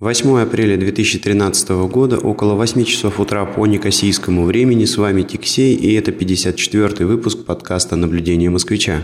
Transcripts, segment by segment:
8 апреля 2013 года, около 8 часов утра по некосийскому времени. С вами Тиксей, и это 54-й выпуск подкаста «Наблюдение москвича».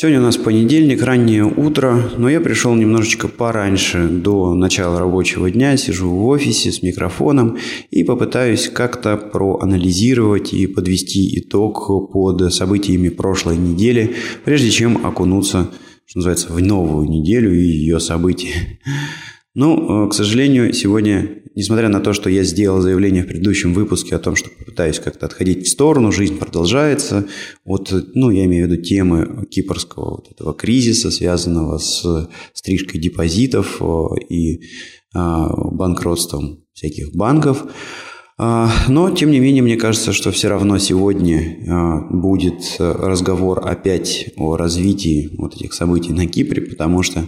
Сегодня у нас понедельник, раннее утро, но я пришел немножечко пораньше, до начала рабочего дня, сижу в офисе с микрофоном и попытаюсь как-то проанализировать и подвести итог под событиями прошлой недели, прежде чем окунуться, что называется, в новую неделю и ее события. Ну, э, к сожалению, сегодня, несмотря на то, что я сделал заявление в предыдущем выпуске о том, что попытаюсь как-то отходить в сторону, жизнь продолжается, вот, ну, я имею в виду темы кипрского вот этого кризиса, связанного с стрижкой депозитов э, и а, банкротством всяких банков. А, но, тем не менее, мне кажется, что все равно сегодня а, будет разговор опять о развитии вот этих событий на Кипре, потому что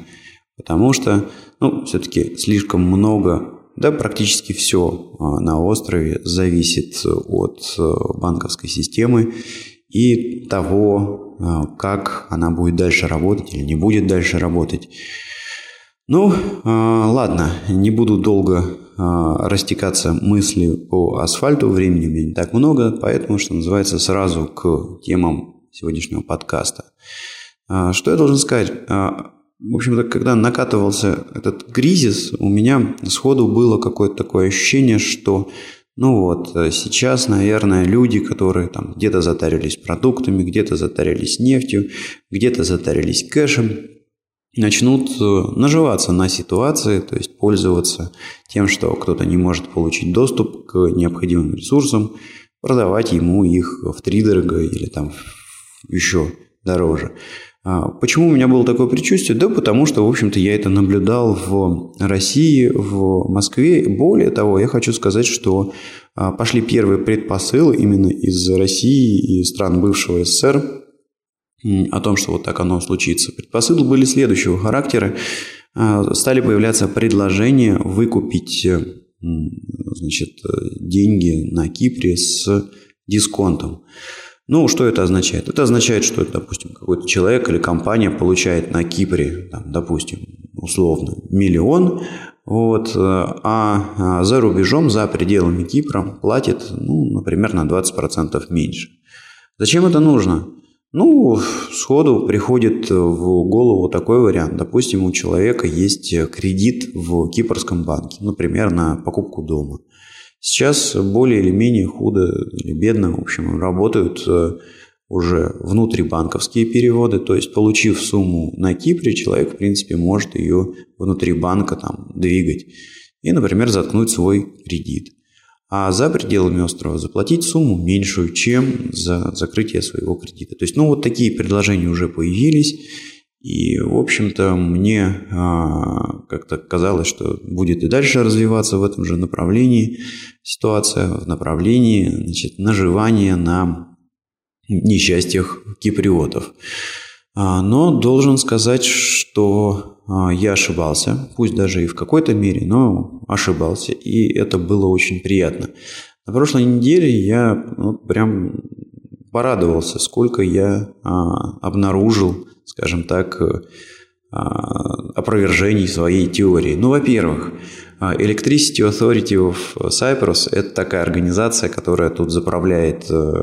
Потому что, ну, все-таки слишком много, да, практически все а, на острове зависит от э, банковской системы и того, а, как она будет дальше работать или не будет дальше работать. Ну, а, ладно, не буду долго растекаться мысли по асфальту, времени у меня не так много, поэтому, что называется, сразу к темам сегодняшнего подкаста. Что я должен сказать? В общем-то, когда накатывался этот кризис, у меня сходу было какое-то такое ощущение, что ну вот, сейчас, наверное, люди, которые там где-то затарились продуктами, где-то затарились нефтью, где-то затарились кэшем, начнут э, наживаться на ситуации, то есть пользоваться тем, что кто-то не может получить доступ к необходимым ресурсам, продавать ему их в три дорого или там еще дороже. А, почему у меня было такое предчувствие? Да потому что, в общем-то, я это наблюдал в России, в Москве. Более того, я хочу сказать, что а, пошли первые предпосылы именно из России и стран бывшего СССР о том, что вот так оно случится. Предпосылы были следующего характера. А, стали появляться предложения выкупить значит, деньги на Кипре с дисконтом. Ну, что это означает? Это означает, что, допустим, какой-то человек или компания получает на Кипре, там, допустим, условно, миллион, вот, э, а, а за рубежом, за пределами Кипра платит, ну, например, на 20% меньше. Зачем это нужно? Ну, сходу приходит в голову такой вариант. Допустим, у человека есть кредит в кипрском банке, например, на покупку дома. Сейчас более или менее худо или бедно, в общем, работают э, уже внутрибанковские переводы, то есть получив сумму на Кипре, человек, в принципе, может ее внутри банка там двигать и, например, заткнуть свой кредит. А за пределами острова заплатить сумму меньшую, чем за закрытие своего кредита. То есть, ну, вот такие предложения уже появились. И, в общем-то, мне а, как-то казалось, что будет и дальше развиваться в этом же направлении ситуация, в направлении значит, наживания на несчастьях киприотов. А, но должен сказать, что а, я ошибался, пусть даже и в какой-то мере, но ошибался, и это было очень приятно. На прошлой неделе я ну, прям порадовался, сколько я а, обнаружил скажем так, э, а, опровержений своей теории. Ну, во-первых, а, Electricity Authority of Cyprus – это такая организация, которая тут заправляет э,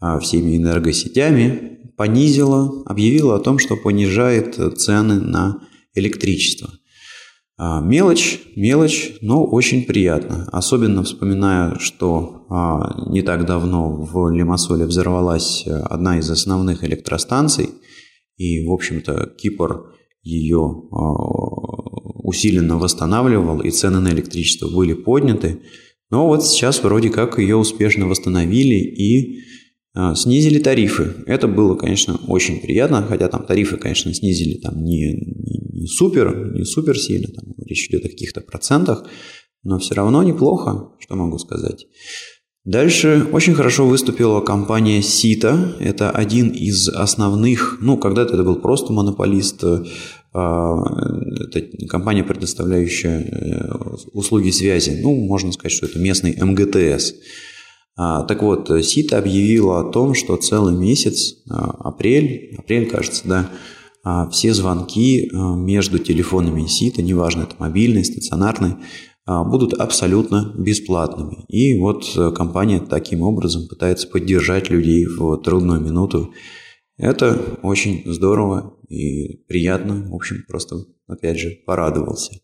а, всеми энергосетями, понизила, объявила о том, что понижает цены на электричество. Мелочь, мелочь, но очень приятно. Особенно вспоминая, что не так давно в Лимассоле взорвалась э, одна из основных электростанций – и, в общем-то, Кипр ее а, усиленно восстанавливал, и цены на электричество были подняты. Но вот сейчас вроде как ее успешно восстановили и а, снизили тарифы. Это было, конечно, очень приятно, хотя там тарифы, конечно, снизили там не, не, супер, не супер сильно, там речь идет о каких-то процентах, но все равно неплохо, что могу сказать. Дальше очень хорошо выступила компания Сита. Это один из основных, ну, когда-то это был просто монополист, а, это компания, предоставляющая услуги связи. Ну, можно сказать, что это местный МГТС. А, так вот, СИТа объявила о том, что целый месяц, апрель, апрель, кажется, да, все звонки между телефонами СИТа, неважно, это мобильный, стационарный, будут абсолютно бесплатными. И вот компания таким образом пытается поддержать людей в трудную минуту это очень здорово и приятно. В общем, просто, опять же, порадовался.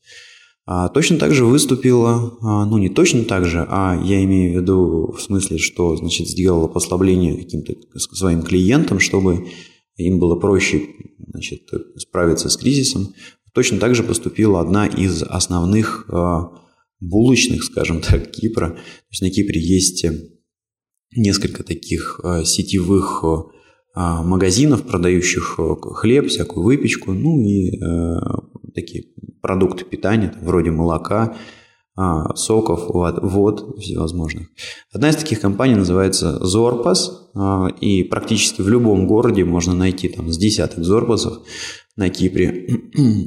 А точно так же выступила, а, ну не точно так же, а я имею в виду в смысле, что значит сделала послабление каким-то своим клиентам, чтобы им было проще значит, справиться с кризисом. Точно так же поступила одна из основных а, булочных, скажем так, Кипра. То есть на Кипре есть несколько таких а, сетевых магазинов, продающих э, хлеб, всякую выпечку, ну и э, такие продукты питания, вроде молока, а, соков, вод, всевозможных. Одна из таких компаний называется Зорпас, а, и практически в любом городе можно найти там с десяток Зорпасов на Кипре.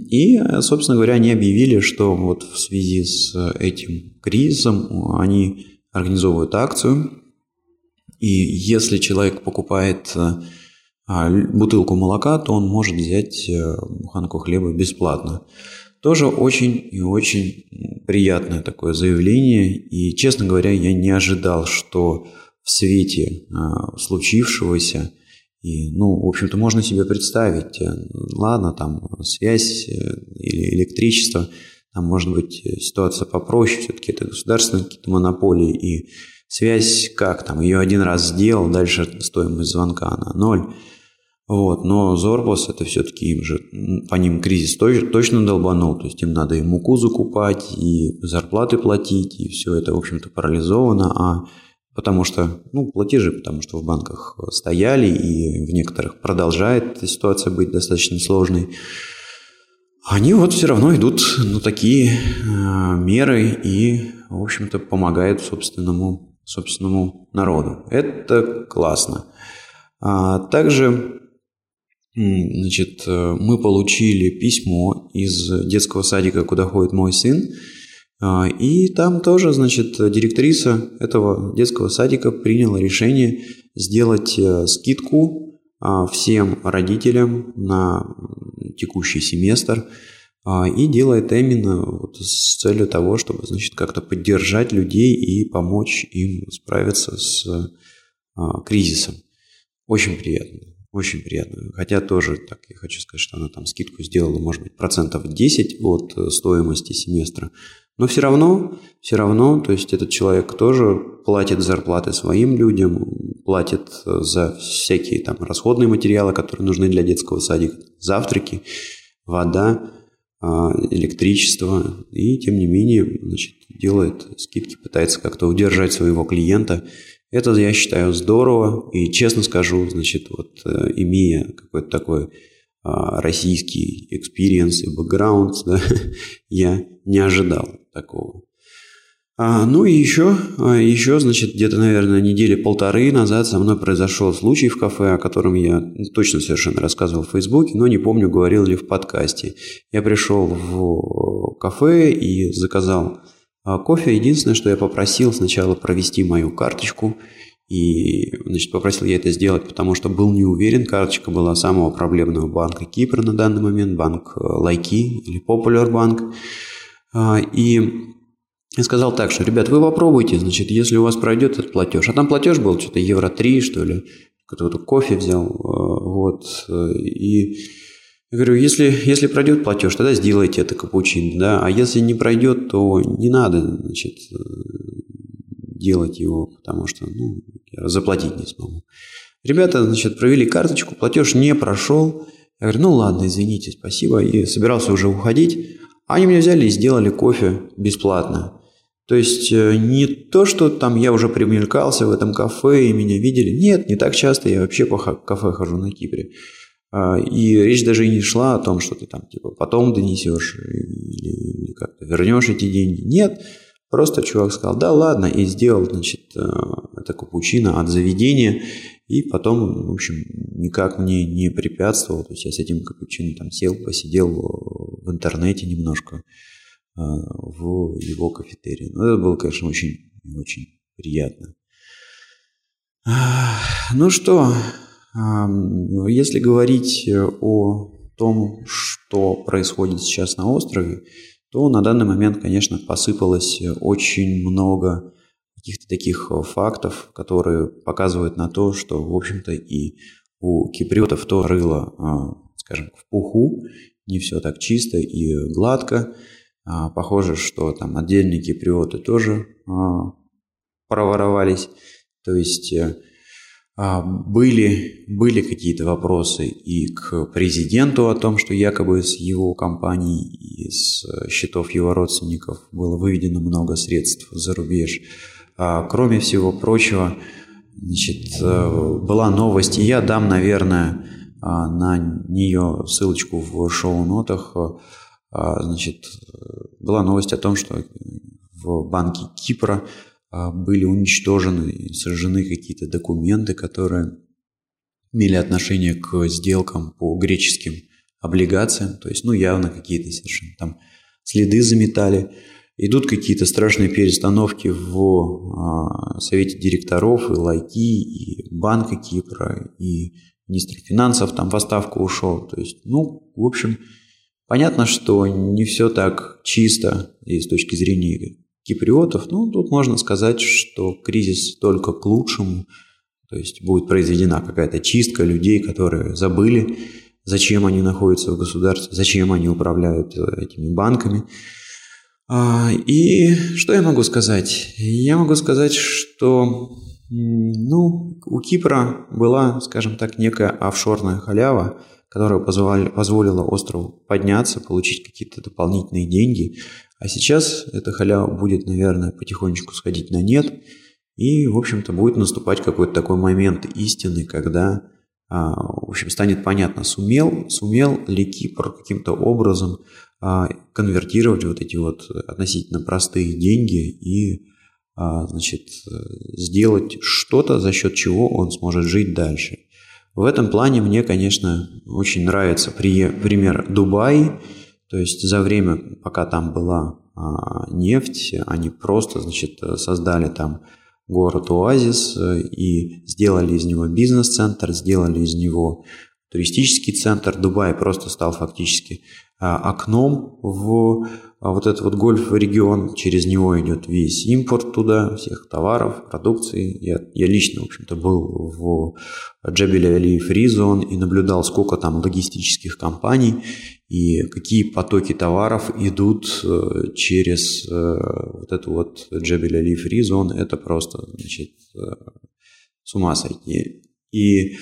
И, собственно говоря, они объявили, что вот в связи с этим кризисом они организовывают акцию, и если человек покупает э, а, бутылку молока, то он может взять э, буханку хлеба бесплатно. Тоже очень и очень приятное такое заявление. И, честно говоря, я не ожидал, что в свете а, случившегося, и, ну, в общем-то, можно себе представить, э, ладно, там связь или электричество, там может быть ситуация попроще, все-таки это государственные какие-то монополии, и Связь как там, ее один раз сделал, дальше стоимость звонка на ноль. Вот, но Зорбос это все-таки им же, по ним кризис точно долбанул, то есть им надо и муку закупать, и зарплаты платить, и все это, в общем-то, парализовано, а потому что, ну, платежи, потому что в банках стояли, и в некоторых продолжает ситуация быть достаточно сложной. Они вот все равно идут на такие э, меры и, в общем-то, помогают собственному собственному народу. Это классно. А также значит, мы получили письмо из детского садика, куда ходит мой сын. А, и там тоже, значит, директриса этого детского садика приняла решение сделать э, скидку а, всем родителям на текущий семестр – а, и делает именно вот с целью того, чтобы, значит, как-то поддержать людей и помочь им справиться с кризисом. Очень приятно, очень приятно. Хотя тоже, так я хочу сказать, что она там скидку сделала, может быть, процентов 10 от э, стоимости семестра. Но все равно, все равно, то есть этот человек тоже платит зарплаты своим людям, платит э, за всякие там расходные материалы, которые нужны для детского садика, завтраки, вода. А, электричество, и тем не менее значит, делает скидки, пытается как-то удержать своего клиента. Это, я считаю, здорово, и честно скажу, значит, вот э, имея какой-то такой а, российский experience и бэкграунд, да, я не ожидал такого. А, ну и еще, а, еще, значит, где-то, наверное, недели полторы назад со мной произошел случай в кафе, о котором я точно совершенно рассказывал в Фейсбуке, но не помню, говорил ли в подкасте. Я пришел в кафе и заказал а, кофе. Единственное, что я попросил сначала провести мою карточку. И, значит, попросил я это сделать, потому что был не уверен. Карточка была самого проблемного банка Кипра на данный момент, банк э, Лайки или Popular Bank. И я сказал так, что, ребят, вы попробуйте, значит, если у вас пройдет этот платеж. А там платеж был что-то евро 3, что ли. Какой-то кофе взял. Э, вот. И я говорю, если, если пройдет платеж, тогда сделайте это капучино, да. А если не пройдет, то не надо, значит, э, делать его, потому что, ну, я заплатить не смогу. Ребята, значит, провели карточку, платеж не прошел. Я говорю, ну ладно, извините, спасибо. И собирался уже уходить. Они мне взяли и сделали кофе бесплатно. То есть э, не то, что там я уже примелькался в этом кафе и меня видели. Нет, не так часто. Я вообще по кафе хожу на Кипре. А, и речь даже и не шла о том, что ты там типа потом донесешь или, как-то вернешь эти деньги. Нет, просто чувак сказал, да ладно, и сделал, значит, э, это капучино от заведения. И потом, в общем, никак мне не препятствовал. То есть я с этим капучино там сел, посидел в интернете немножко в его кафетерии. Но это было, конечно, очень, очень приятно. Ну что, если говорить о том, что происходит сейчас на острове, то на данный момент, конечно, посыпалось очень много каких-то таких фактов, которые показывают на то, что, в общем-то, и у киприотов то рыло, а, скажем, в пуху, не все так чисто и гладко. А, похоже, что там отдельные киприоты тоже а, проворовались. То есть э, были, были какие-то вопросы и к президенту о том, что якобы с его компаний и с счетов его родственников было выведено много средств за рубеж. А, кроме всего прочего, значит, э, была новость, и я дам, наверное, а, на нее ссылочку в шоу-нотах. Значит, была новость о том, что в банке Кипра а, были уничтожены сожжены какие-то документы, которые имели отношение к сделкам по греческим облигациям, то есть, ну, явно какие-то совершенно там следы заметали. Идут какие-то страшные перестановки в а, Совете директоров, и Лайки, и Банка Кипра, и министр финансов там в отставку ушел. То есть, ну, в общем, понятно, что не все так чисто и с точки зрения киприотов, ну, тут можно сказать, что кризис только к лучшему, то есть будет произведена какая-то чистка людей, которые забыли, зачем они находятся в государстве, зачем они управляют э, этими банками. А, и что я могу сказать? Я могу сказать, что ну, у Кипра была, скажем так, некая офшорная халява, которая позволила острову подняться, получить какие-то дополнительные деньги. А сейчас эта халява будет, наверное, потихонечку сходить на нет. И, в общем-то, будет наступать какой-то такой момент истины, когда, а, в общем, станет понятно, сумел, сумел ли Кипр каким-то образом а, конвертировать вот эти вот относительно простые деньги и, а, значит, сделать что-то, за счет чего он сможет жить дальше. В этом плане мне, конечно, очень нравится пример Дубай, то есть за время, пока там была а, нефть, они просто, значит, создали там город Оазис э, и сделали из него бизнес-центр, сделали из него туристический центр. Дубай просто стал фактически а, окном в а вот этот вот гольф-регион, через него идет весь импорт туда, всех товаров, продукции. Я, я лично, в общем-то, был в Джабеле Али Фризон и наблюдал, сколько там логистических компаний и какие потоки товаров идут э, через э, вот эту вот Джабель Али Фризон. Это просто, значит, э, с ума сойти. И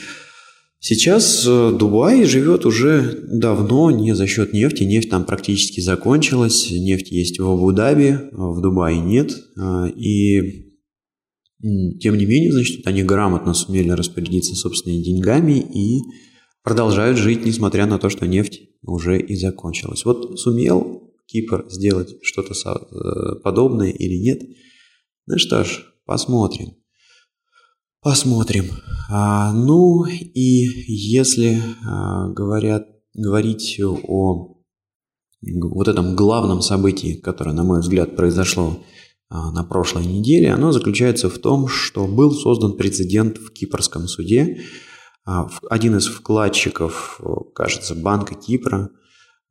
Сейчас э, Дубай живет уже давно не за счет нефти. Нефть там практически закончилась. Нефть есть в Абу-Даби, в Дубае нет. А, и тем не менее, значит, они грамотно сумели распорядиться собственными деньгами и продолжают жить, несмотря на то, что нефть уже и закончилась. Вот сумел Кипр сделать что-то э, подобное или нет? Ну что ж, посмотрим. Посмотрим. А, ну и если а, говорят, говорить о вот этом главном событии, которое, на мой взгляд, произошло а, на прошлой неделе, оно заключается в том, что был создан прецедент в Кипрском суде. А, один из вкладчиков, кажется, Банка Кипра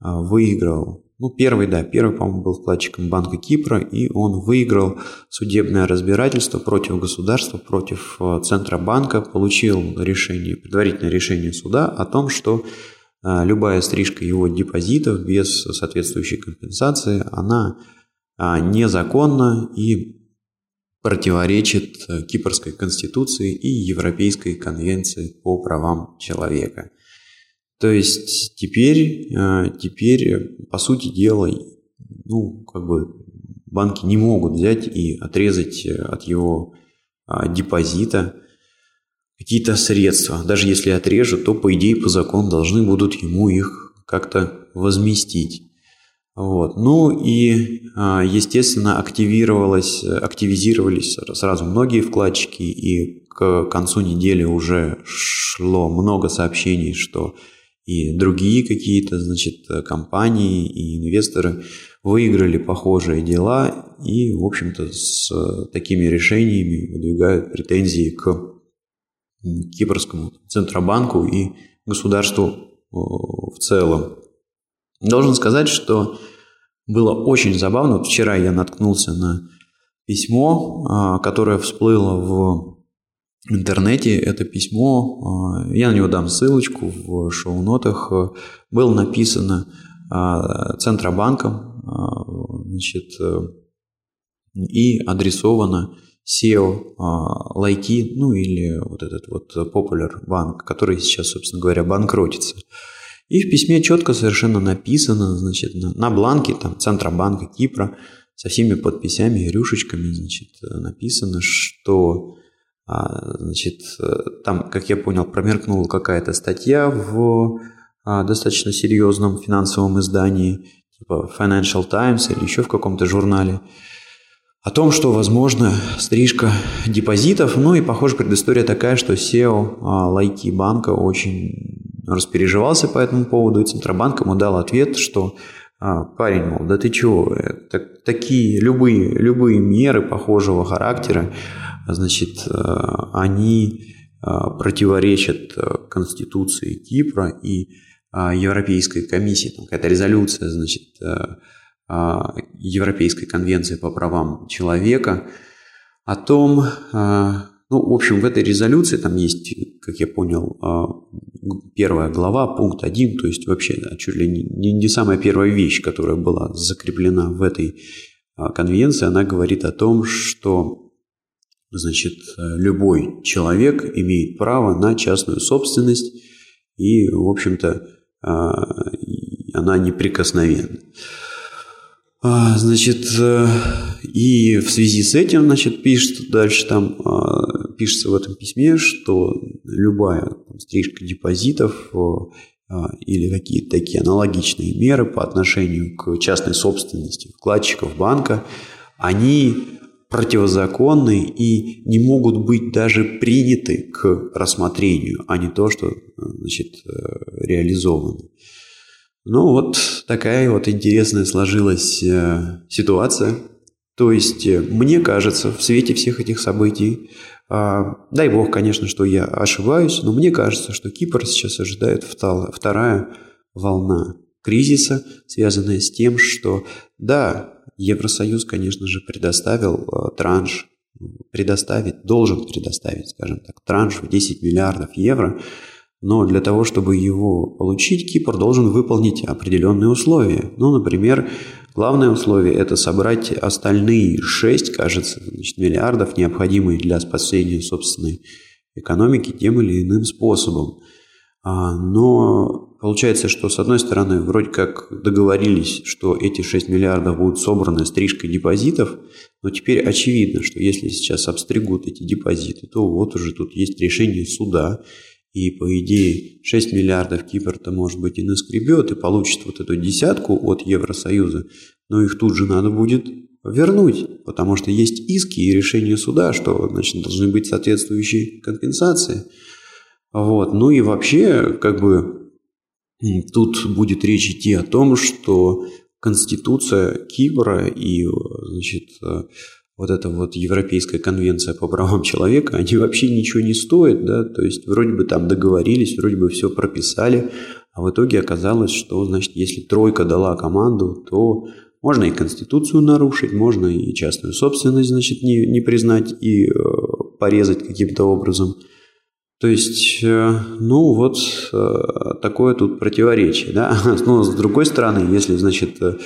а, выиграл ну, первый, да, первый, по-моему, был вкладчиком Банка Кипра, и он выиграл судебное разбирательство против государства, против э, Центробанка, получил решение, предварительное решение суда о том, что э, любая стрижка его депозитов без соответствующей компенсации, она э, незаконна и противоречит Кипрской конституции и Европейской конвенции по правам человека. То есть теперь, э, теперь, по сути дела, ну, как бы банки не могут взять и отрезать э, от его а, депозита какие-то средства. Даже если отрежут, то, по идее, по закону должны будут ему их как-то возместить. Вот. Ну и, а, естественно, активировалось, активизировались сразу многие вкладчики, и к концу недели уже шло много сообщений, что и другие какие-то, значит, компании и инвесторы выиграли похожие дела и, в общем-то, с такими решениями выдвигают претензии к Кипрскому Центробанку и государству в целом. Должен сказать, что было очень забавно. Вчера я наткнулся на письмо, а, которое всплыло в интернете. Это письмо, а, я на него дам ссылочку в шоу-нотах, было написано а, Центробанком значит, и адресовано SEO лайки, ну или вот этот вот Popular банк, который сейчас, собственно говоря, банкротится. И в письме четко совершенно написано, значит, на, бланке там Центробанка Кипра со всеми подписями и рюшечками, значит, написано, что, а, значит, там, как я понял, промеркнула какая-то статья в а, достаточно серьезном финансовом издании, типа Financial Times или еще в каком-то журнале, о том, что возможно стрижка депозитов. Ну и, похоже, предыстория такая, что SEO а, лайки банка очень распереживался по этому поводу, и Центробанк ему дал ответ, что а, парень, мол, да ты чего, так, такие любые, любые меры похожего характера, значит, а, они а, противоречат Конституции Кипра и Европейской комиссии, там какая-то резолюция, значит, Европейской конвенции по правам человека о том, ну, в общем, в этой резолюции там есть, как я понял, первая глава, пункт один, то есть вообще чуть ли не, не самая первая вещь, которая была закреплена в этой конвенции, она говорит о том, что значит, любой человек имеет право на частную собственность и, в общем-то, а, она неприкосновенна. Значит, э, и в связи с этим, значит, пишет дальше там пишется в этом письме, что любая там, стрижка депозитов а, или какие-то такие аналогичные меры по отношению к частной собственности вкладчиков банка, они противозаконны и не могут быть даже приняты к рассмотрению, а не то, что значит, э, реализованы. Ну вот такая вот интересная сложилась э, ситуация. То есть э, мне кажется, в свете всех этих событий а, дай бог, конечно, что я ошибаюсь, но мне кажется, что Кипр сейчас ожидает вторая волна кризиса, связанная с тем, что да, Евросоюз, конечно же, предоставил а, транш, предоставить, должен предоставить, скажем так, транш в 10 миллиардов евро, но для того, чтобы его получить, Кипр должен выполнить определенные условия. Ну, например, Главное условие – это собрать остальные 6, кажется, значит, миллиардов, необходимые для спасения собственной экономики тем или иным способом. А, но получается, что с одной стороны вроде как договорились, что эти 6 миллиардов будут собраны стрижкой депозитов, но теперь очевидно, что если сейчас обстригут эти депозиты, то вот уже тут есть решение суда, и, по идее, 6 миллиардов Кипр-то, может быть, и наскребет, и получит вот эту десятку от Евросоюза, но их тут же надо будет вернуть, потому что есть иски и решение суда, что, значит, должны быть соответствующие компенсации. Вот. Ну и вообще, как бы, тут будет речь идти о том, что Конституция Кипра и, значит, вот эта вот Европейская конвенция по правам человека, они вообще ничего не стоят, да, то есть вроде бы там договорились, вроде бы все прописали, а в итоге оказалось, что, значит, если тройка дала команду, то можно и Конституцию нарушить, можно и частную собственность, значит, не, не признать и э, порезать каким-то образом. То есть, э, ну вот э, такое тут противоречие, да. Но с другой стороны, если, значит, э,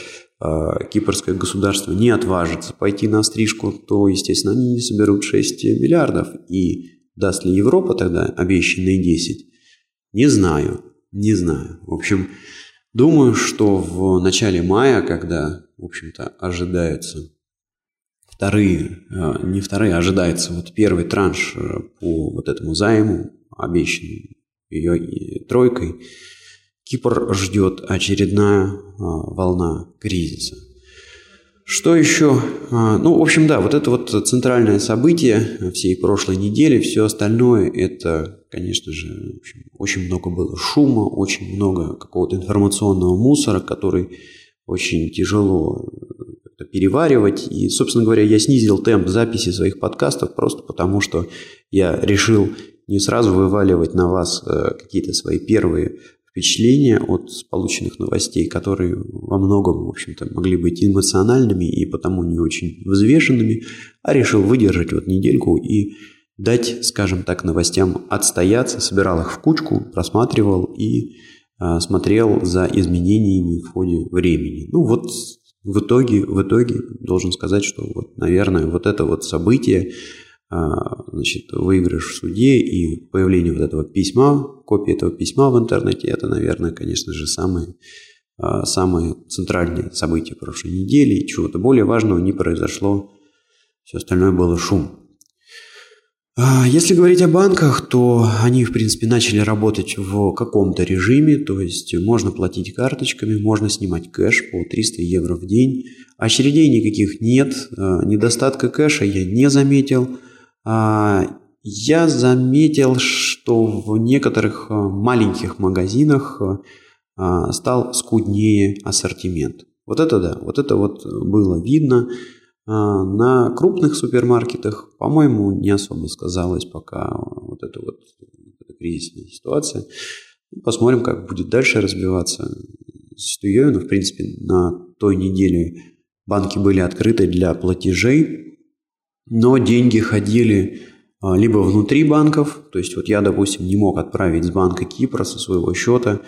кипрское государство не отважится пойти на стрижку, то, естественно, они не соберут 6 миллиардов. И даст ли Европа тогда обещанные 10? Не знаю, не знаю. В общем, думаю, что в начале мая, когда, в общем-то, ожидаются вторые, а, не вторые, а ожидается вот первый транш э, по вот этому займу, обещанный ее тройкой, Кипр ждет очередная волна кризиса. Что еще? А, ну, в общем, да, вот это вот центральное событие всей прошлой недели. Все остальное это, конечно же, в общем, очень много было шума, очень много какого-то информационного мусора, который очень тяжело переваривать. И, собственно говоря, я снизил темп записи своих подкастов просто потому, что я решил не сразу вываливать на вас э, какие-то свои первые впечатления от полученных новостей, которые во многом, в общем-то, могли быть эмоциональными и потому не очень взвешенными, а решил выдержать вот недельку и дать, скажем так, новостям отстояться, собирал их в кучку, просматривал и э, смотрел за изменениями в ходе времени. Ну вот в итоге, в итоге должен сказать, что вот, наверное, вот это вот событие, а, значит, выигрыш в суде и появление вот этого письма, копии этого письма в интернете, это, наверное, конечно же, самые, а, самые центральные события прошлой недели. И чего-то более важного не произошло. Все остальное было шум. А, если говорить о банках, то они, в принципе, начали работать в каком-то режиме, то есть можно платить карточками, можно снимать кэш по 300 евро в день. Очередей никаких нет, недостатка кэша я не заметил – а, я заметил, что в некоторых маленьких магазинах а, стал скуднее ассортимент. Вот это да, вот это вот было видно. А, на крупных супермаркетах, по-моему, не особо сказалась пока вот эта вот эта кризисная ситуация. Посмотрим, как будет дальше разбиваться ситуация. Но, в принципе, на той неделе банки были открыты для платежей но деньги ходили а, либо внутри банков, то есть вот я, допустим, не мог отправить с банка Кипра со своего счета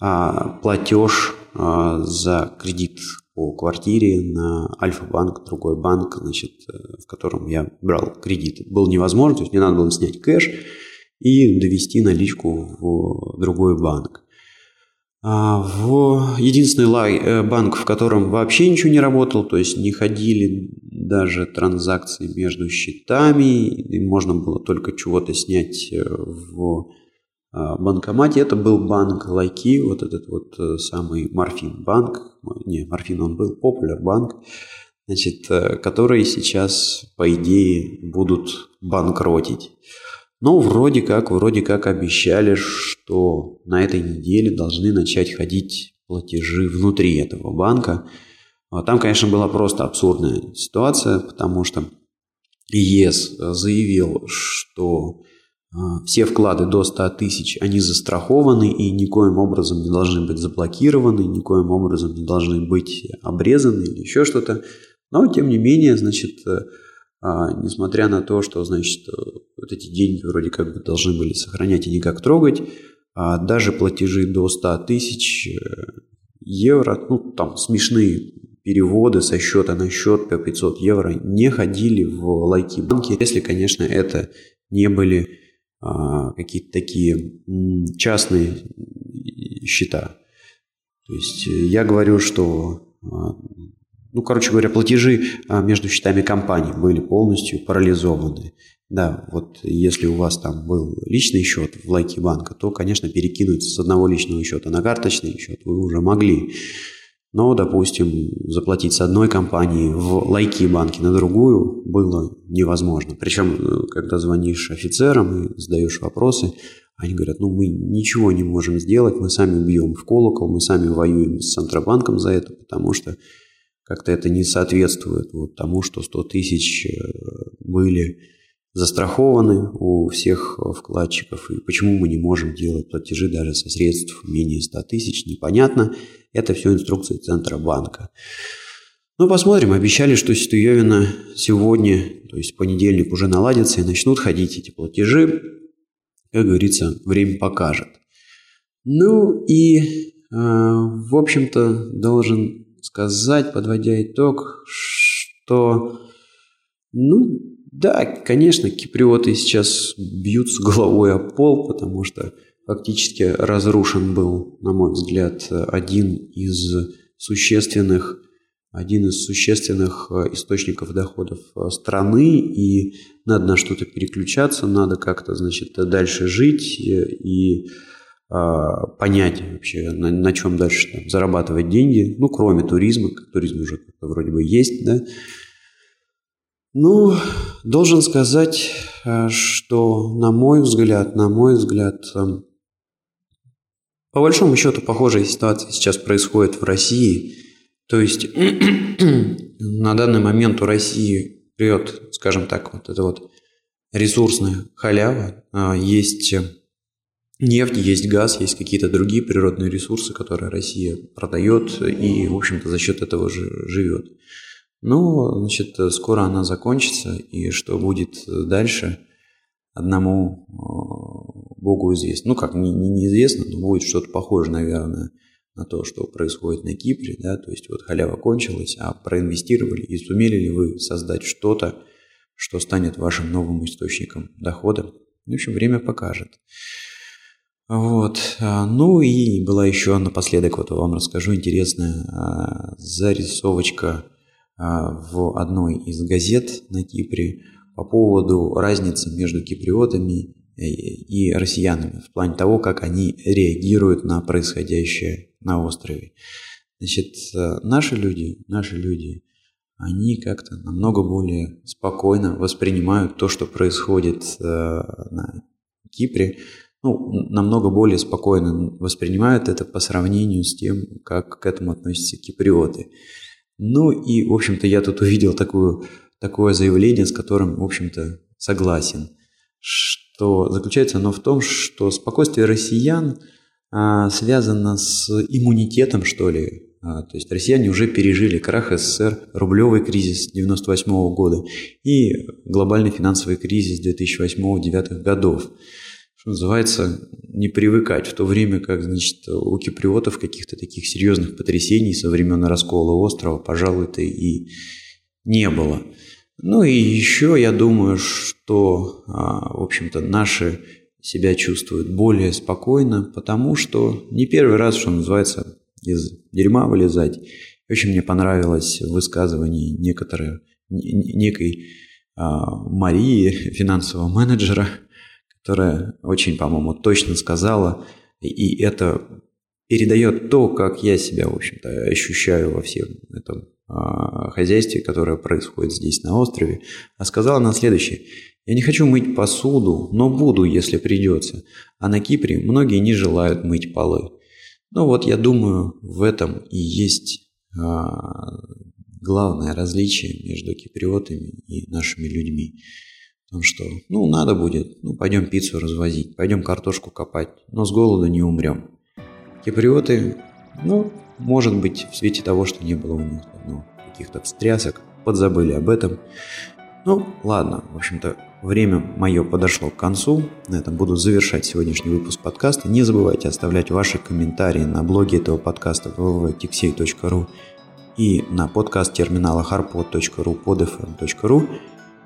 а, платеж а, за кредит по квартире на Альфа-банк, другой банк, значит, э, в котором я брал кредит. Это было невозможно, то есть мне надо было снять кэш и довести наличку в другой банк. А, в единственный лай, э, банк, в котором вообще ничего не работал, то есть не ходили даже транзакции между счетами, и можно было только чего-то снять э, в банкомате. Это был банк Лайки, вот этот вот э, самый Морфин банк, не, Морфин он был, Popular банк, значит, которые сейчас, по идее, будут банкротить. Но вроде как, вроде как обещали, что на этой неделе должны начать ходить платежи внутри этого банка. А там, конечно, была просто абсурдная ситуация, потому что ЕС заявил, что а, все вклады до 100 тысяч, они застрахованы и никоим образом не должны быть заблокированы, никоим образом не должны быть обрезаны или еще что-то. Но, тем не менее, значит, а, несмотря на то, что, значит, вот эти деньги вроде как бы должны были сохранять и никак трогать, а даже платежи до 100 тысяч э, евро, ну, там смешные переводы со счета на счет по 500 евро не ходили в лайки банки, если, конечно, это не были а, какие-то такие частные счета. То есть э, я говорю, что а, ну, короче говоря, платежи а, между счетами компаний были полностью парализованы. Да, вот если у вас там был личный счет в лайке банка, то, конечно, перекинуть с одного личного счета на карточный счет вы уже могли. Но, допустим, заплатить с одной компании в лайки банки на другую было невозможно. Причем, э, когда звонишь офицерам и задаешь вопросы, они говорят, ну мы ничего не можем сделать, мы сами бьем в колокол, мы сами воюем с Центробанком за это, потому что как-то это не соответствует вот тому, что 100 тысяч э, были застрахованы у всех вкладчиков. И почему мы не можем делать платежи даже со средств менее 100 тысяч, непонятно. Это все инструкции Центробанка. Ну, посмотрим. Обещали, что Ситуевина сегодня, то есть понедельник уже наладится и начнут ходить эти платежи. Как говорится, время покажет. Ну и, э, в общем-то, должен сказать, подводя итог, что, ну, да, конечно, киприоты сейчас бьются головой о пол, потому что фактически разрушен был, на мой взгляд, один из существенных один из существенных э, источников доходов э, страны, и надо на что-то переключаться, надо как-то, значит, дальше жить, и понять вообще, на, на чем дальше там, зарабатывать деньги, ну, кроме туризма, туризм уже вроде бы есть, да. Ну, должен сказать, что, на мой взгляд, на мой взгляд, по большому счету похожая ситуация сейчас происходит в России. То есть на данный момент у России прет, скажем так, вот это вот ресурсная халява. А, есть нефть, есть газ, есть какие-то другие природные ресурсы, которые Россия продает и, в общем-то, за счет этого же живет. Но, значит, скоро она закончится, и что будет дальше, одному э, Богу известно. Ну, как, не, не, неизвестно, но будет что-то похожее, наверное, на то, что происходит на Кипре, да, то есть вот халява кончилась, а проинвестировали, и сумели ли вы создать что-то, что станет вашим новым источником дохода. В общем, время покажет. Вот. А, ну и была еще напоследок, вот вам расскажу, интересная а, зарисовочка а, в одной из газет на Кипре по поводу разницы между киприотами и россиянами в плане того, как они реагируют на происходящее на острове. Значит, наши люди, наши люди, они как-то намного более спокойно воспринимают то, что происходит э, на Кипре, ну, намного более спокойно воспринимают это по сравнению с тем, как к этому относятся киприоты. Ну и, в общем-то, я тут увидел такую, такое заявление, с которым, в общем-то, согласен, что заключается оно в том, что спокойствие россиян а, связано с иммунитетом, что ли. А, то есть россияне уже пережили крах СССР, рублевый кризис 98 года и глобальный финансовый кризис 2008-2009 годов что называется, не привыкать, в то время как, значит, у киприотов каких-то таких серьезных потрясений со времен раскола острова, пожалуй-то и не было. Ну и еще я думаю, что, а, в общем-то, наши себя чувствуют более спокойно, потому что не первый раз, что называется, из дерьма вылезать. Очень мне понравилось высказывание некоторой, некой а, Марии, финансового менеджера, которая очень, по-моему, точно сказала, и это передает то, как я себя, в общем-то, ощущаю во всем этом хозяйстве, которое происходит здесь на острове, а сказала она следующее. Я не хочу мыть посуду, но буду, если придется. А на Кипре многие не желают мыть полы. Ну вот, я думаю, в этом и есть а, главное различие между киприотами и нашими людьми. Потому что, ну, надо будет, ну, пойдем пиццу развозить, пойдем картошку копать, но с голоду не умрем. Киприоты, ну, может быть, в свете того, что не было у них ну, каких-то встрясок, подзабыли об этом. Ну, ладно, в общем-то, время мое подошло к концу. На этом буду завершать сегодняшний выпуск подкаста. Не забывайте оставлять ваши комментарии на блоге этого подкаста www.tixey.ru и на подкаст терминала harpod.ru podfm.ru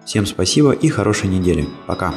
Всем спасибо и хорошей недели. Пока.